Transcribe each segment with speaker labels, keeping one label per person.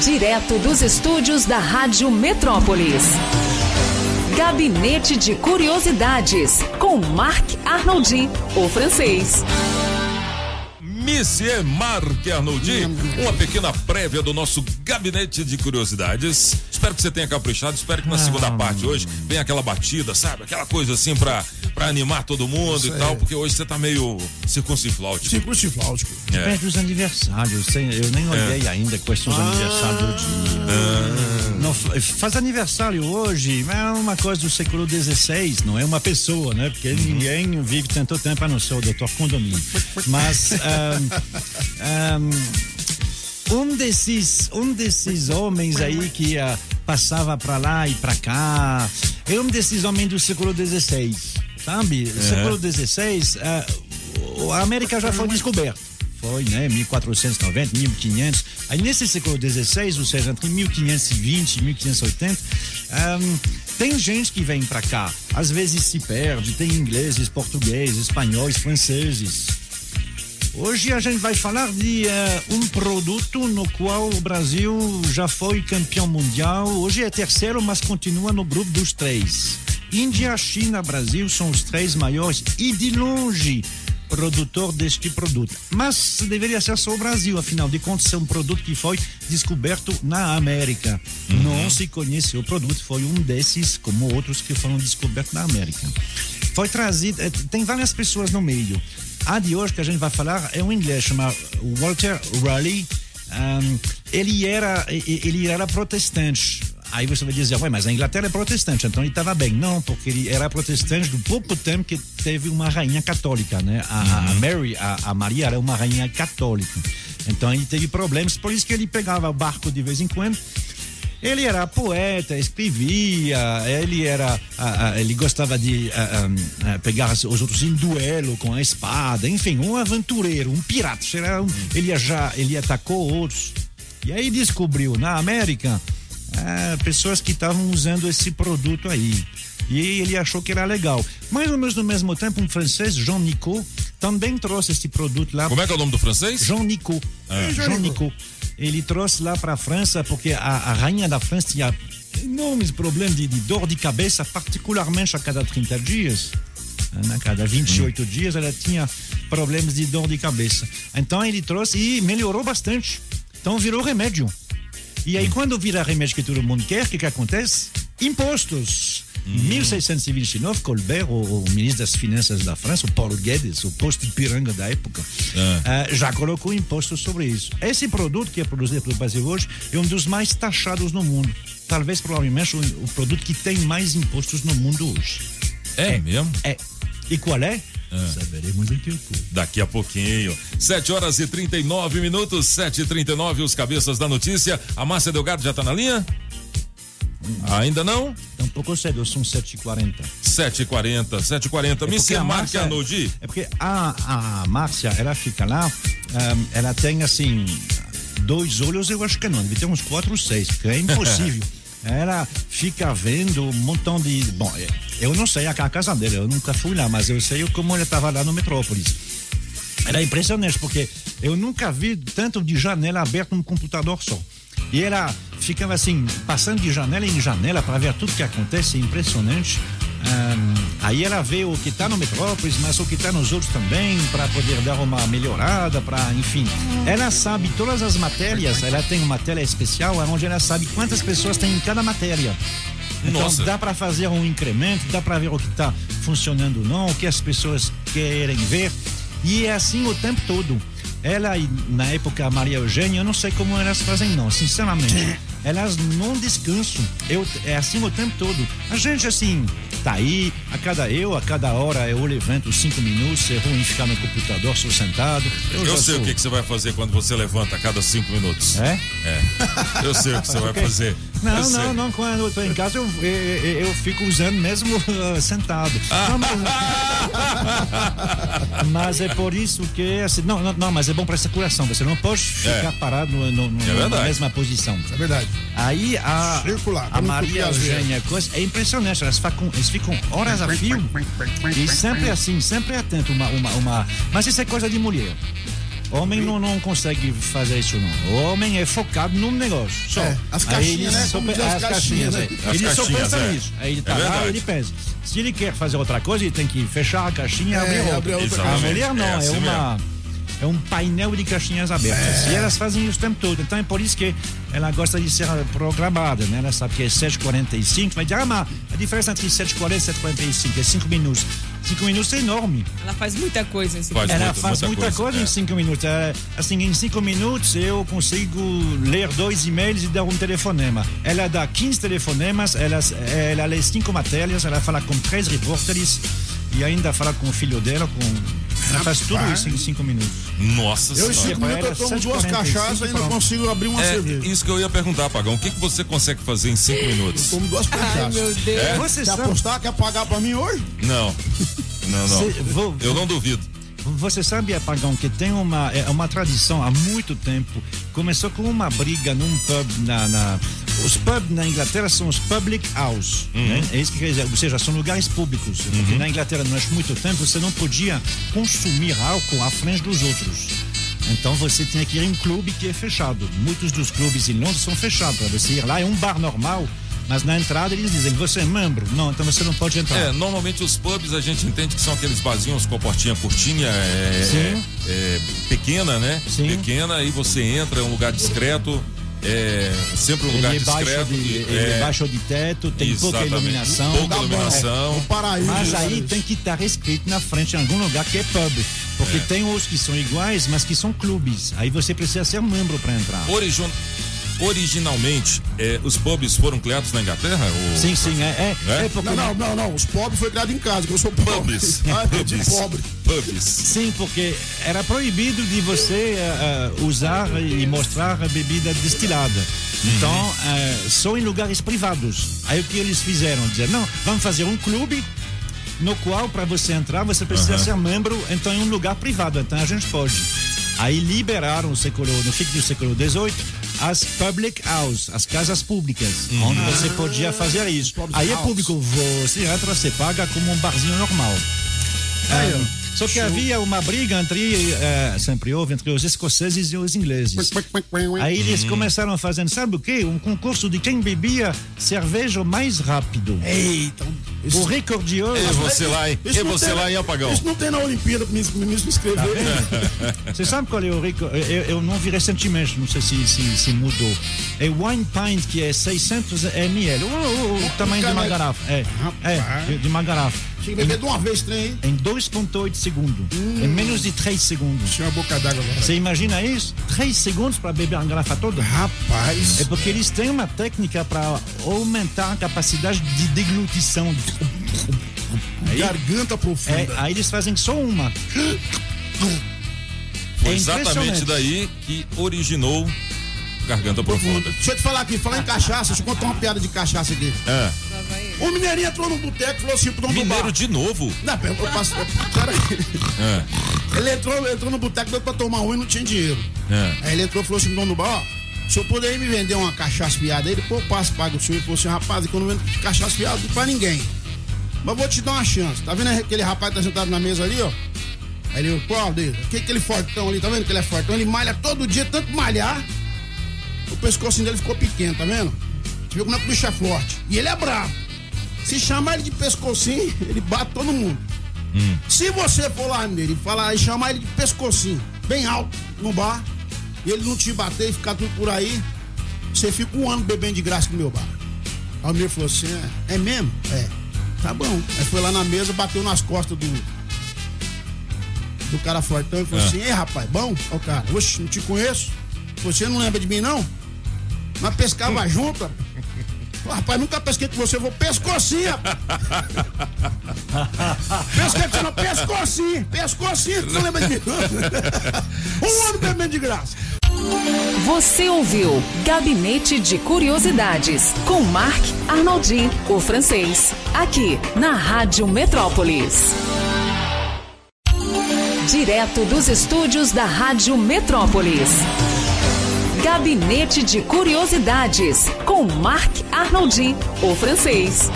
Speaker 1: Direto dos estúdios da Rádio Metrópolis. Gabinete de Curiosidades, com Marc Arnoldi, o francês.
Speaker 2: Monsieur Marc Arnoldi, uma pequena prévia do nosso gabinete de curiosidades. Espero que você tenha caprichado, espero que na segunda
Speaker 3: Ah.
Speaker 2: parte hoje venha aquela batida, sabe? Aquela coisa assim pra, pra animar todo mundo
Speaker 3: Isso
Speaker 2: e tal, porque hoje você tá meio circuncifláutico.
Speaker 3: Circuncifláutico.
Speaker 2: É.
Speaker 4: Depende dos aniversários. Eu nem olhei ainda quais são os aniversários do dia. Não, fa- faz aniversário hoje, mas é uma coisa do século XVI, não é uma pessoa, né? Porque ninguém vive tanto tempo a não ser o doutor Condomínio. Mas ahm, um desses, um desses homens aí que ah, passava para lá e para cá, é um desses homens do século XVI, sabe? Século XVI, o- a América já foi descoberta. Foi, né? 1490, 1500. Aí nesse século XVI, ou seja, entre 1520 e 1580, ahm, tem gente que vem para cá. Às vezes se perde, tem ingleses, portugueses, espanhóis, franceses. Hoje a gente vai falar de eh, um produto no qual o Brasil já foi campeão mundial. Hoje é terceiro, mas continua no grupo dos três. Índia, China, Brasil são os três maiores e de longe produtor deste produto. Mas deveria ser só o Brasil, afinal de contas, é um produto que foi descoberto na América. Não se conhece o produto, foi um desses, como outros que foram descobertos na América. Foi trazido, eh, tem várias pessoas no meio. A de hoje que a gente vai falar é um inglês chamado Walter Raleigh. Um, ele era ele era protestante. Aí você vai dizer, ué, mas a Inglaterra é protestante, então ele estava bem. Não, porque ele era protestante do pouco tempo que teve uma rainha católica, né? A, a Mary, a, a Maria era uma rainha católica. Então ele teve problemas, por isso que ele pegava o barco de vez em quando. Ele era poeta, escrevia, ele era, ele gostava de pegar os outros em duelo com a espada, enfim, um aventureiro, um pirata. Era um- ele já, ele atacou outros. E aí descobriu na América ah, pessoas que estavam usando esse produto aí. E ele achou que era legal. Mais ou menos no mesmo tempo, um francês, Jean Nicot, também trouxe esse produto lá.
Speaker 2: Como é que é o nome do francês?
Speaker 4: Jean Nicot. Jean Nicot. Ele trouxe lá para a França porque a, a rainha da França tinha enormes problemas de, de dor de cabeça, particularmente a cada 30 dias. né, A cada 28 dias ela tinha problemas de dor de cabeça. Então ele trouxe e melhorou bastante. Então virou remédio. E aí, quando vira remédio que todo mundo quer, o que, que acontece? Impostos. Em 1629, Colbert, o, o ministro das Finanças da França, o Paulo Guedes, o posto de piranga da época, eh, já colocou imposto sobre isso. Esse produto que é produzido pelo Brasil hoje é um dos mais taxados no mundo. Talvez, provavelmente, o, o produto que tem mais impostos no mundo hoje.
Speaker 2: É, mesmo?
Speaker 4: É. E qual é? Saberemos daqui a pouco.
Speaker 2: Daqui a pouquinho. 7 horas e 39 minutos, 7 e 39 os cabeças da notícia. A Márcia Delgado já tá na linha? Ainda não?
Speaker 4: Um pouco cedo, são 7h40.
Speaker 2: 7h40, 7h40.
Speaker 4: porque
Speaker 2: Monsieur
Speaker 4: a
Speaker 2: Marc
Speaker 4: Márcia-
Speaker 2: Arnoldi.
Speaker 4: É porque a, a Márcia, ela fica lá, ahm, ela tem assim, dois olhos, eu acho que não, deve ter uns quatro ou seis, porque é impossível. Ela fica vendo um montão de. Bom, é, eu não sei a ca- casa dela, eu nunca fui lá, mas eu sei como ela estava lá no Metrópolis. Era impressionante, porque eu nunca vi tanto de janela aberta num computador só. E ela ficava assim, passando de janela em janela para ver tudo que acontece, é impressionante. Aí ela vê o que está no Metrópolis, mas o que está nos outros também, para poder dar uma melhorada, para, enfim. Ela sabe todas as matérias, ela tem uma tela especial onde ela sabe quantas pessoas tem em cada matéria. Então
Speaker 2: Nossa.
Speaker 4: dá para fazer um incremento, dá para ver o que está funcionando ou não, o que as pessoas querem ver. E é assim o tempo todo. Ela, e na época, a Maria Eugênia, eu não sei como elas fazem, não, sinceramente. Elas não descansam. Eu, é assim o tempo todo. A gente, assim, tá aí, a cada eu, a cada hora eu levanto cinco minutos, é ruim ficar no computador, sou sentado.
Speaker 2: Eu
Speaker 4: já
Speaker 2: sei
Speaker 4: sou-
Speaker 2: o que, que você vai fazer quando você levanta a cada cinco minutos.
Speaker 4: É?
Speaker 2: É. Eu sei o que você vai fazer.
Speaker 4: Não, não, não. Quando eu tô em casa, eu, eu, eu- fico usando mesmo uh, sentado. Não, mas, mas é por isso que. Assim, não, não, não, mas é bom para circulação. Você não pode ficar
Speaker 2: É.
Speaker 4: parado no, no- no-
Speaker 2: É
Speaker 4: na mesma posição.
Speaker 3: É verdade.
Speaker 4: Aí a,
Speaker 3: Circular,
Speaker 4: a Maria. Eugênia coisa, é impressionante. Elas ficam, eles ficam horas a fio e sempre assim, sempre atento. Uma, uma, uma... Mas isso é coisa de mulher. Homem não, não consegue fazer isso, não. O homem é focado num negócio. Só.
Speaker 3: É, as caixinhas,
Speaker 4: ele
Speaker 3: né?
Speaker 4: só
Speaker 3: Como
Speaker 4: pe-
Speaker 3: diz as
Speaker 4: as
Speaker 3: caixinhas,
Speaker 4: caixinhas,
Speaker 3: né?
Speaker 4: é.
Speaker 2: As
Speaker 4: Ele só
Speaker 2: caixinhas,
Speaker 4: pensa
Speaker 2: é.
Speaker 4: nisso. Aí ele
Speaker 2: É
Speaker 4: tá lá,
Speaker 2: verdade.
Speaker 4: ele pensa. Se ele quer fazer outra coisa, ele tem que fechar a caixinha e
Speaker 3: É,
Speaker 4: abrir outra.
Speaker 3: abrir outra
Speaker 4: A mulher não,
Speaker 2: É
Speaker 4: é,
Speaker 2: assim
Speaker 4: uma. É um painel de caixinhas abertas.
Speaker 3: É.
Speaker 4: E elas fazem isso o tempo todo. Então é por isso que ela gosta de ser programada, né? Ela sabe que é 7h45, vai dizer, ah, mas a diferença entre 7h40 e 7h45 é 5 minutos. 5 minutos é enorme.
Speaker 5: Ela faz muita coisa nesse
Speaker 2: Faz
Speaker 4: Ela
Speaker 2: muita-
Speaker 4: faz
Speaker 2: muita
Speaker 4: muita,
Speaker 2: coisa,
Speaker 4: coisa,
Speaker 2: é.
Speaker 4: em cinco minutos. É, assim, em cinco minutos eu consigo ler dois e-mails e dar um telefonema. Ela dá 15 telefonemas, ela, ela lê cinco matérias, ela fala com três repórteres e ainda fala com o filho dela. Com... Ela faz tudo isso em cinco minutos.
Speaker 2: Nossa
Speaker 3: Eu em
Speaker 2: senhora.
Speaker 3: cinco minutos eu tomo duas
Speaker 4: 7,45
Speaker 3: cachaças e ainda
Speaker 4: pronto.
Speaker 3: consigo abrir uma
Speaker 2: É
Speaker 3: cerveja.
Speaker 2: isso que eu ia perguntar, Pagão. O que, que você consegue fazer em cinco minutos?
Speaker 3: Tomo duas
Speaker 5: Ai,
Speaker 3: cachaças.
Speaker 5: meu Deus.
Speaker 4: Você
Speaker 3: Quer
Speaker 4: sabe,
Speaker 3: apostar? Quer pagar pra mim hoje?
Speaker 2: Não. Não, não.
Speaker 4: Cê- vou-
Speaker 2: Eu não duvido.
Speaker 4: Você sabe, Apagão, que tem uma, é uma tradição há muito tempo. Começou com uma briga num pub na. na- os pubs na Inglaterra são os public house. Né? É isso que quer dizer, ou seja, são lugares públicos. Porque na Inglaterra, durante muito tempo, você não podia consumir álcool à frente dos outros. Então você tinha que ir em um clube que é fechado. Muitos dos clubes em Londres são fechados. Para você ir lá, é um bar normal. Mas na entrada eles dizem, você é membro? Não, então você não pode entrar.
Speaker 2: É, normalmente os pubs a gente entende que são aqueles barzinhos com a portinha curtinha, é,
Speaker 4: Sim.
Speaker 2: é, é, pequena, né?
Speaker 4: Sim.
Speaker 2: Pequena, aí você entra, é um lugar discreto, é sempre um lugar
Speaker 4: Ele é, baixo
Speaker 2: discreto.
Speaker 4: de,
Speaker 2: e-
Speaker 4: ele é
Speaker 2: é,
Speaker 4: baixo de teto, tem pouca iluminação.
Speaker 2: Pouca iluminação.
Speaker 3: O paraíso.
Speaker 4: Mas aí tem que estar escrito na frente em algum lugar que é pub. Porque
Speaker 2: É.
Speaker 4: tem os que são iguais, mas que são clubes. Aí você precisa ser membro para entrar.
Speaker 2: Origi- Originalmente, é, os pubs foram criados na Inglaterra? Ou...
Speaker 4: Sim, sim, é. É,
Speaker 2: É?
Speaker 4: é porque,
Speaker 3: Não, não, não, não. Os pobres foi criado em casa, que eu sou pobre.
Speaker 2: Pubs.
Speaker 3: Ah,
Speaker 2: Pubs.
Speaker 3: pobre.
Speaker 2: Pubs.
Speaker 4: Sim, porque era proibido de você eh, usar e mostrar a bebida destilada. Então, eh, só em lugares privados. Aí o que eles fizeram? Dizer, não, vamos fazer um clube no qual, para você entrar, você precisa
Speaker 2: Aham.
Speaker 4: ser membro, então em um lugar privado. Então a gente pode. Aí liberaram no, século, no fim do século XVIII as public house, as casas públicas, onde você podia fazer isso.
Speaker 3: Public
Speaker 4: Aí é
Speaker 3: house.
Speaker 4: público, você entra, você paga como um barzinho normal.
Speaker 3: Aí, ó.
Speaker 4: só que
Speaker 3: Show.
Speaker 4: havia uma briga entre, eh, sempre houve, entre os escoceses e os ingleses. Aí eles começaram fazendo, sabe o quê? Um concurso de quem bebia cerveja mais rápido.
Speaker 3: Eita. Isso,
Speaker 4: O recorde hoje.
Speaker 2: E você lá, hein?
Speaker 3: isso
Speaker 2: E você
Speaker 3: tem-
Speaker 2: lá, hein, Apagão?
Speaker 3: Isso não tem na Olimpíada me inscrever.
Speaker 4: Tá Você sabe qual é o recorde? Eu, eu não vi recentemente, não sei se, se, se mudou. É Wine Pint, que é 600 ml. O, o- o tamanho de uma
Speaker 3: caneco.
Speaker 4: garrafa. É, é
Speaker 3: Rapaz.
Speaker 4: de uma garrafa.
Speaker 3: Tinha que beber de uma vez, trem, hein?
Speaker 4: Em 2,8 segundos. Em menos de 3 segundos.
Speaker 3: Tinha uma boca d'água agora.
Speaker 4: Você imagina isso? 3 segundos para beber uma garrafa toda?
Speaker 3: Rapaz.
Speaker 4: É porque eles têm uma técnica para aumentar a capacidade de deglutição. Aí,
Speaker 3: Garganta
Speaker 4: é,
Speaker 3: profunda.
Speaker 4: aí eles fazem só uma.
Speaker 2: Foi
Speaker 4: É
Speaker 2: exatamente daí que originou Garganta Profunda.
Speaker 3: Deixa eu te falar aqui, falar em cachaça, deixa eu contar uma piada de cachaça aqui.
Speaker 2: É.
Speaker 3: O mineirinho entrou no boteco e falou assim pro dono do
Speaker 2: Mineiro
Speaker 3: bar.
Speaker 2: de novo.
Speaker 3: Não, eu passo. Peraí.
Speaker 2: É.
Speaker 3: Ele entrou, entrou no boteco, deu pra tomar um e não tinha dinheiro.
Speaker 2: É.
Speaker 3: Aí ele entrou e falou assim pro dono do bar, ó. Se eu puder me vender uma cachaça fiada, ele, pô, passo, paga o senhor. Ele falou assim, rapaz, é que eu não vendo cachaça fiada pra ninguém. Mas vou te dar uma chance. Tá vendo aquele rapaz que tá sentado na mesa ali, ó? Aí ele, pô, Aldeia, que aquele fortão ali, tá vendo que ele é fortão? Ele malha todo dia, tanto malhar, o pescocinho dele ficou pequeno, tá vendo? Você viu como é que o bicho é forte. E ele é bravo. Se chamar ele de pescocinho, ele bate todo mundo. Se você for lá nele e falar e chamar ele de pescocinho, bem alto, no bar, e ele não te bater e ficar tudo por aí, você fica um ano bebendo de graça no meu bar. Aí o meu falou assim: é, é mesmo? É. Tá bom. Aí foi lá na mesa, bateu nas costas do. Do cara fortão e falou
Speaker 2: É.
Speaker 3: assim: Ei, rapaz, bom? Ó, o cara, oxe, não te conheço. Você não lembra de mim, não? Nós pescava junto. rapaz. Nunca pesquei com você, eu vou pescocinho, rapaz. Pesquei com você, não, pescocinho, pescocinho, tu não lembra de mim? um ano bebendo de graça.
Speaker 1: Você ouviu Gabinete de Curiosidades com Marc Arnoldi, o francês, aqui na Rádio Metrópolis. Direto dos estúdios da Rádio Metrópolis. Gabinete de Curiosidades com Marc Arnoldi, o francês.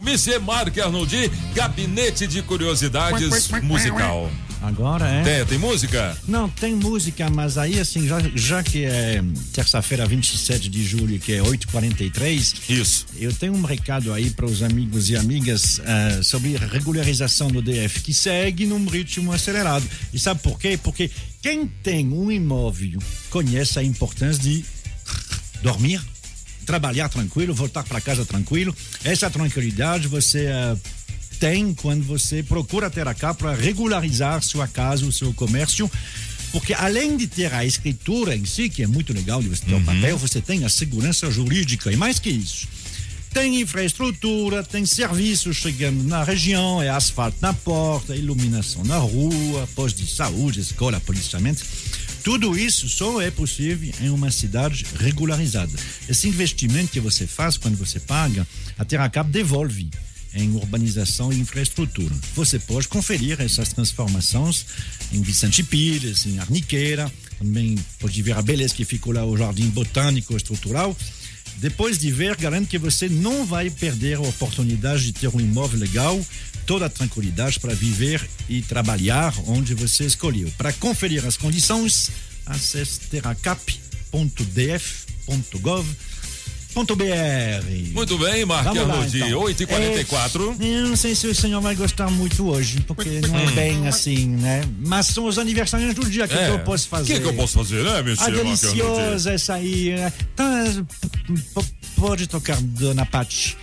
Speaker 2: Monsieur Marc Arnoldi, Gabinete de Curiosidades Musical.
Speaker 4: Agora é.
Speaker 2: Tem, tem música?
Speaker 4: Não, tem música, mas aí assim, já, já que é terça-feira, 27 de julho, que é 8h43.
Speaker 2: Isso.
Speaker 4: Eu tenho um recado aí para os amigos e amigas uh, sobre regularização no DF, que segue num ritmo acelerado. E sabe por quê? Porque quem tem um imóvel conhece a importância de dormir, trabalhar tranquilo, voltar para casa tranquilo. Essa tranquilidade você uh, tem quando você procura ter a cá para regularizar sua casa, o seu comércio. Porque além de ter a escritura em si, que é muito legal de você ter o
Speaker 2: Uhum.
Speaker 4: papel, você tem a segurança jurídica. E mais que isso, tem infraestrutura, tem serviços chegando na região, é asfalto na porta, iluminação na rua, posto de saúde, escola, policiamento. Tudo isso só é possível em uma cidade regularizada. Esse investimento que você faz quando você paga, a Terracap devolve em urbanização e infraestrutura. Você pode conferir essas transformações em Vicente Pires, em Arniqueira, também pode ver a beleza que ficou lá o Jardim Botânico Estrutural. Depois de ver, garanto que você não vai perder a oportunidade de ter um imóvel legal, toda a tranquilidade para viver e trabalhar onde você escolheu. Para conferir as condições, acesse terracap.df.gov.br.
Speaker 2: Muito bem,
Speaker 4: lá,
Speaker 2: Arnoldi,
Speaker 4: então.
Speaker 2: 8h44.
Speaker 4: É, eu não sei se o senhor vai gostar muito hoje, porque não é bem assim, né? Mas são os aniversários do dia que,
Speaker 2: É.
Speaker 4: eu posso
Speaker 2: O
Speaker 4: fazer.
Speaker 2: que, que eu posso fazer, né, Mark Arnoldi?
Speaker 4: deliciosa essa aí. né? Então, pode tocar Dona Pati.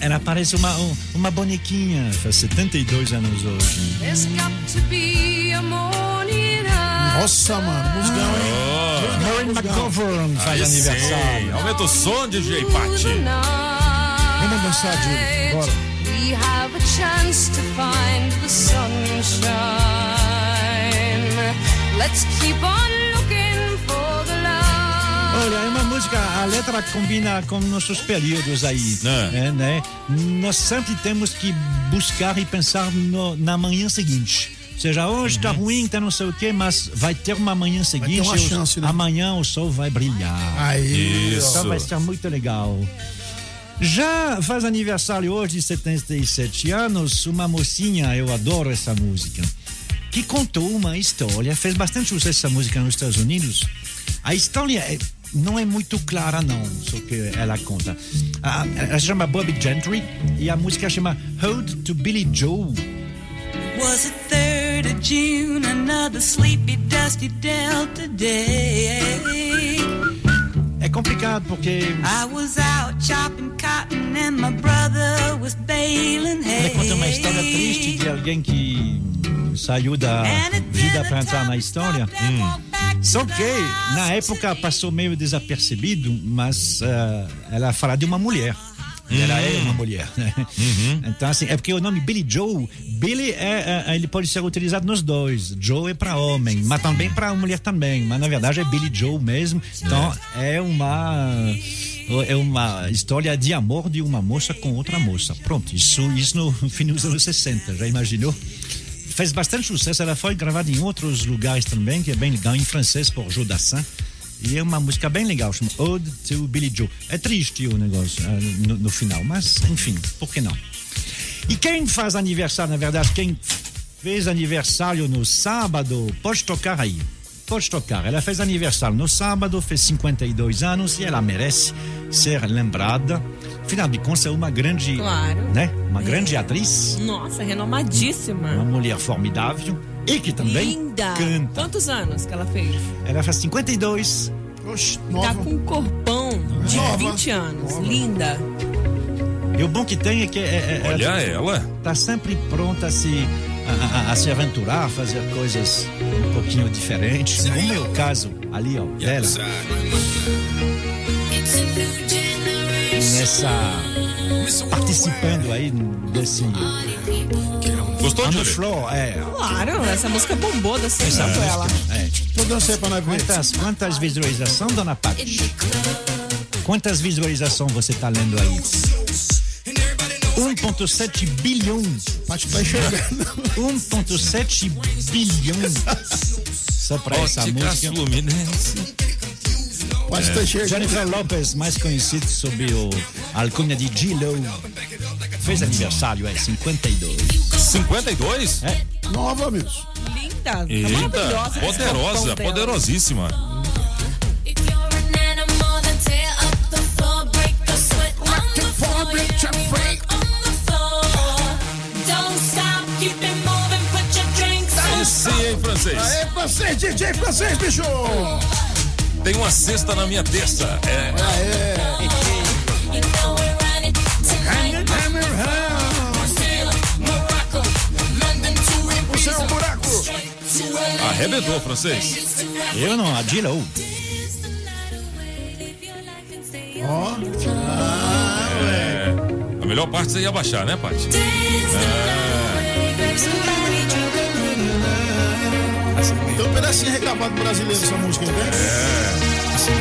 Speaker 4: Ela parece uma, um- uma bonequinha, faz 72 anos hoje.
Speaker 3: Nossa, mano, musgão, hein?
Speaker 4: Maureen McGovern faz
Speaker 2: Aí sim.
Speaker 4: aniversário.
Speaker 2: Aumenta o som, DJ Pati.
Speaker 3: Vamos dançar, Júlio. Bora.
Speaker 5: We have a chance to find the sunshine. Let's keep on looking for the love.
Speaker 4: Olha, é uma música, a letra combina com nossos períodos aí,
Speaker 2: é,
Speaker 4: né? Nós sempre temos que buscar e pensar no- na manhã seguinte. Ou seja, hoje tá ruim, tá não sei o quê, mas vai ter uma manhã seguinte.
Speaker 3: uma
Speaker 4: o-
Speaker 3: chance, né?
Speaker 4: Amanhã o sol vai brilhar.
Speaker 3: Aí,
Speaker 2: Isso.
Speaker 4: Então vai ser muito legal. Já faz aniversário hoje de 77 anos, uma mocinha, eu adoro essa música, que contou uma história, fez bastante sucesso essa música nos Estados Unidos. A história é- não é muito clara, não, só que ela conta. Ela se chama Bobby Gentry e a música chama Ode to Billy Joe.
Speaker 6: Was it 3rd of June, another sleepy, dusty Delta day?
Speaker 4: É complicado porque
Speaker 6: I was out chopping cotton and my brother was baling hay.
Speaker 4: ela conta uma história triste de alguém que saiu da vida para entrar na história.
Speaker 6: to
Speaker 4: Só que na época passou meio desapercebido, mas ah, ela fala de uma mulher. Ela é uma mulher. né? Então, assim, é porque o nome Billy Joe, Billy é, é- ele pode ser utilizado nos dois. Joe é para homem, mas também para mulher também. Mas na verdade é Billy Joe mesmo. Então é uma é uma história de amor de uma moça com outra moça. Pronto, isso isso no fim dos anos 60, já imaginou? Fez bastante sucesso, ela foi gravada em outros lugares também, que é bem legal, em francês por Joe Dassin. E é uma música bem legal, chama Ode to Billy Joe. É triste o negócio ah, no, no final, mas enfim, por que não? E quem faz aniversário, na verdade, quem fez aniversário no sábado, pode tocar aí. Pode tocar. Ela fez aniversário no sábado, fez 52 anos e ela merece ser lembrada. Afinal de contas, é uma grande.
Speaker 5: Claro.
Speaker 4: Né? Uma grande atriz
Speaker 5: Nossa, renomadíssima.
Speaker 4: uma mulher formidável e que também
Speaker 5: Linda.
Speaker 4: canta.
Speaker 5: Quantos anos que ela fez?
Speaker 4: Ela faz 52.
Speaker 3: Oxe,
Speaker 5: Tá
Speaker 3: nova.
Speaker 5: com um corpão de
Speaker 3: Nova.
Speaker 5: 20 anos. Linda.
Speaker 4: E o bom que tem é que é, é,
Speaker 2: Olha
Speaker 4: ela
Speaker 2: ela.
Speaker 4: tá sempre pronta a se, a, a- a se aventurar, fazer coisas um pouquinho diferentes. Como é o caso ali, ó, dela. Nessa. Participando aí desse.
Speaker 2: Gostou, Júlio?
Speaker 4: floor, é.
Speaker 5: Claro, essa música bombou da sessão com ela.
Speaker 4: é.
Speaker 3: Tô dançando pra nós ver.
Speaker 4: Quantas, quantas visualizações, dona Paty? Quantas visualizações você tá lendo aí? 1,7 bilhões.
Speaker 3: Paty tá enxergando.
Speaker 4: 1,7 bilhões. Só pra essa
Speaker 2: Ótica
Speaker 4: música.
Speaker 2: Fluminense.
Speaker 3: Paty tá enxergando.
Speaker 4: Jennifer Lopez, mais conhecido sob o a alcunha de G-Lo, fez aniversário, é 52.
Speaker 2: 52?
Speaker 4: É,
Speaker 3: Nova mesmo.
Speaker 7: Linda. Tá
Speaker 2: Eita,
Speaker 7: maravilhosa. esse
Speaker 2: poderosa, poderosíssima. Sim, hein, francês?
Speaker 3: Aê, francês, DJ francês, bicho!
Speaker 2: Tem uma cesta na minha terça. É.
Speaker 3: Seu
Speaker 5: Ibiza,
Speaker 3: buraco!
Speaker 2: Arrebentou, francês.
Speaker 4: Eu não, a Dilou.
Speaker 3: Ó,
Speaker 2: A melhor parte você ia baixar, né, Paty?
Speaker 3: Tem um pedacinho regravado brasileiro essa música, né? É, mas é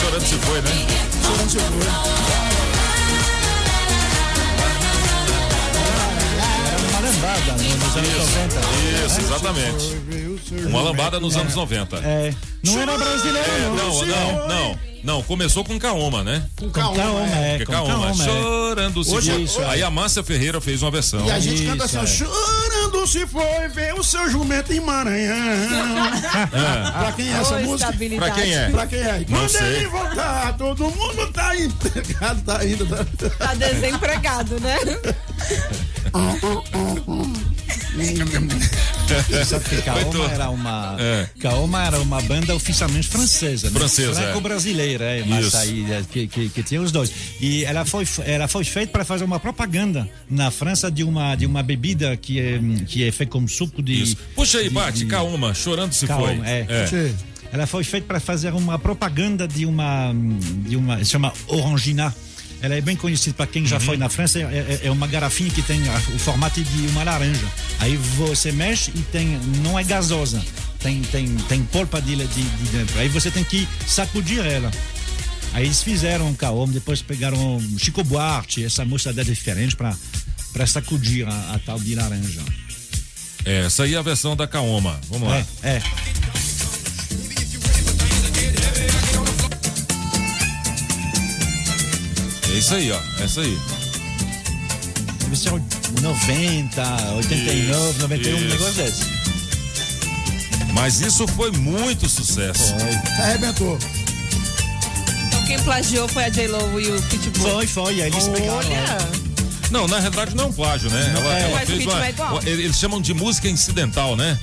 Speaker 2: Chorando se foi, né?
Speaker 3: chorando seu foi.
Speaker 4: Uma lambada né, nos anos 90.
Speaker 2: Isso, exatamente. Uma lambada nos anos 90.
Speaker 4: É, não era brasileiro,
Speaker 2: É,
Speaker 4: não.
Speaker 2: não, não, não. Não, começou com Kaoma, né?
Speaker 3: Com
Speaker 4: Kaoma,
Speaker 3: é.
Speaker 4: é. Com
Speaker 2: Kaoma,
Speaker 4: Kaoma, é.
Speaker 2: chorando se
Speaker 3: Hoje-
Speaker 2: foi.
Speaker 3: isso, é.
Speaker 2: Aí a Márcia Ferreira fez uma versão.
Speaker 3: E a gente
Speaker 4: Isso,
Speaker 3: canta assim,
Speaker 4: é.
Speaker 3: chorando se foi ver o seu jumento em Maranhão. Pra quem é essa música?
Speaker 2: Pra quem é?
Speaker 3: Pra quem é?
Speaker 2: Não
Speaker 3: Quando
Speaker 2: sei.
Speaker 3: ele voltar, todo mundo tá empregado, tá indo. Tá...
Speaker 7: Tá desempregado, né?
Speaker 4: Sabe que Kaoma era uma
Speaker 2: É.
Speaker 4: Kaoma era uma banda oficialmente francesa, né?
Speaker 2: Francesa, é.
Speaker 4: franco-brasileira, é, mas
Speaker 2: Isso.
Speaker 4: aí é, que, que, que tinha os dois. E ela foi ela foi feita para fazer uma propaganda na França de uma de uma bebida que é que é feita com suco de
Speaker 2: Isso. Puxa aí,
Speaker 4: de-
Speaker 2: Paty,
Speaker 4: de-
Speaker 2: Kaoma, chorando se
Speaker 4: Kaoma,
Speaker 2: foi.
Speaker 4: é.
Speaker 3: Che,
Speaker 4: Ela foi feita para fazer uma propaganda de uma de uma se chama Orangina. Ela é bem conhecida para quem já
Speaker 2: Uhum.
Speaker 4: foi na França. É, é- é uma garrafinha que tem o formato de uma laranja. Aí você mexe e tem não é gasosa. Tem tem tem polpa de, de, de dentro. Aí você tem que sacudir ela. Aí eles fizeram um Kaoma, depois pegaram Chico Buarque, essa moçada diferente para para sacudir a, a tal de laranja.
Speaker 2: É, essa aí é a versão da Kaoma. Vamos lá.
Speaker 4: É, é.
Speaker 2: É isso aí, ó. É isso aí.
Speaker 4: Deve ser 90, 89,
Speaker 2: Isso,
Speaker 4: 91, um
Speaker 2: isso.
Speaker 4: negócio desse.
Speaker 2: Mas isso foi muito sucesso.
Speaker 3: arrebentou.
Speaker 7: Então quem plagiou foi a J-Lo e o Pitbull.
Speaker 4: Foi, foi. Aí eles pegaram. é.
Speaker 7: Olha,
Speaker 2: Não, na realidade não é um plágio, né?
Speaker 4: Não,
Speaker 2: ela,
Speaker 4: é.
Speaker 2: ela fez uma,
Speaker 7: é
Speaker 2: Eles chamam de música incidental, né?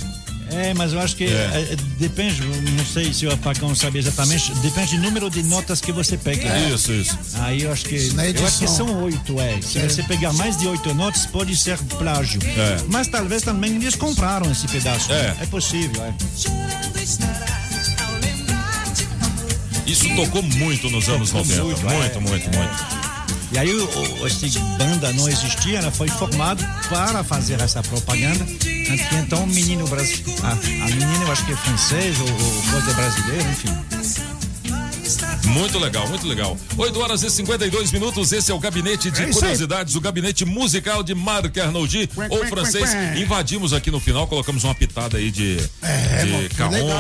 Speaker 4: É, mas eu acho que
Speaker 2: É.
Speaker 4: é, depende, não sei se o Apacão sabe exatamente, depende do número de notas que você pega.
Speaker 2: Isso, isso.
Speaker 4: Aí eu acho que. Eu acho que são oito, é. Se você pegar mais de oito notas, pode ser plágio.
Speaker 2: É.
Speaker 4: Mas talvez também eles compraram esse pedaço.
Speaker 2: É.
Speaker 4: É possível, é.
Speaker 2: Isso tocou muito nos anos 90. Muito,
Speaker 4: muito,
Speaker 2: muito,
Speaker 4: é.
Speaker 2: muito.
Speaker 4: E aí o, esse banda não existia, ela foi formada para fazer essa propaganda. Então o menino brasileiro. A, a menina eu acho que é francês ou, ou coisa brasileira, enfim.
Speaker 2: Muito legal, muito legal. 8 horas e 52 minutos. Esse é o gabinete de
Speaker 3: É
Speaker 2: curiosidades, o gabinete musical de Marc Arnoldi,
Speaker 3: Quen,
Speaker 2: ou
Speaker 3: quen,
Speaker 2: francês.
Speaker 3: quen, quen.
Speaker 2: Invadimos aqui no final, colocamos uma pitada aí de,
Speaker 3: É,
Speaker 2: de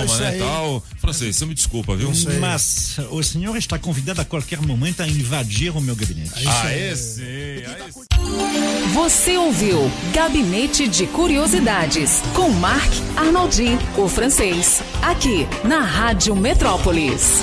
Speaker 3: isso
Speaker 2: né?
Speaker 3: aí.
Speaker 2: Tal. Francês, você me desculpa, viu?
Speaker 4: Mas o senhor está convidado a qualquer momento a invadir o meu gabinete.
Speaker 2: Sim. Aê, sim.
Speaker 1: Você ouviu Gabinete de Curiosidades com Marc Arnoldi, o francês, aqui na Rádio Metrópolis.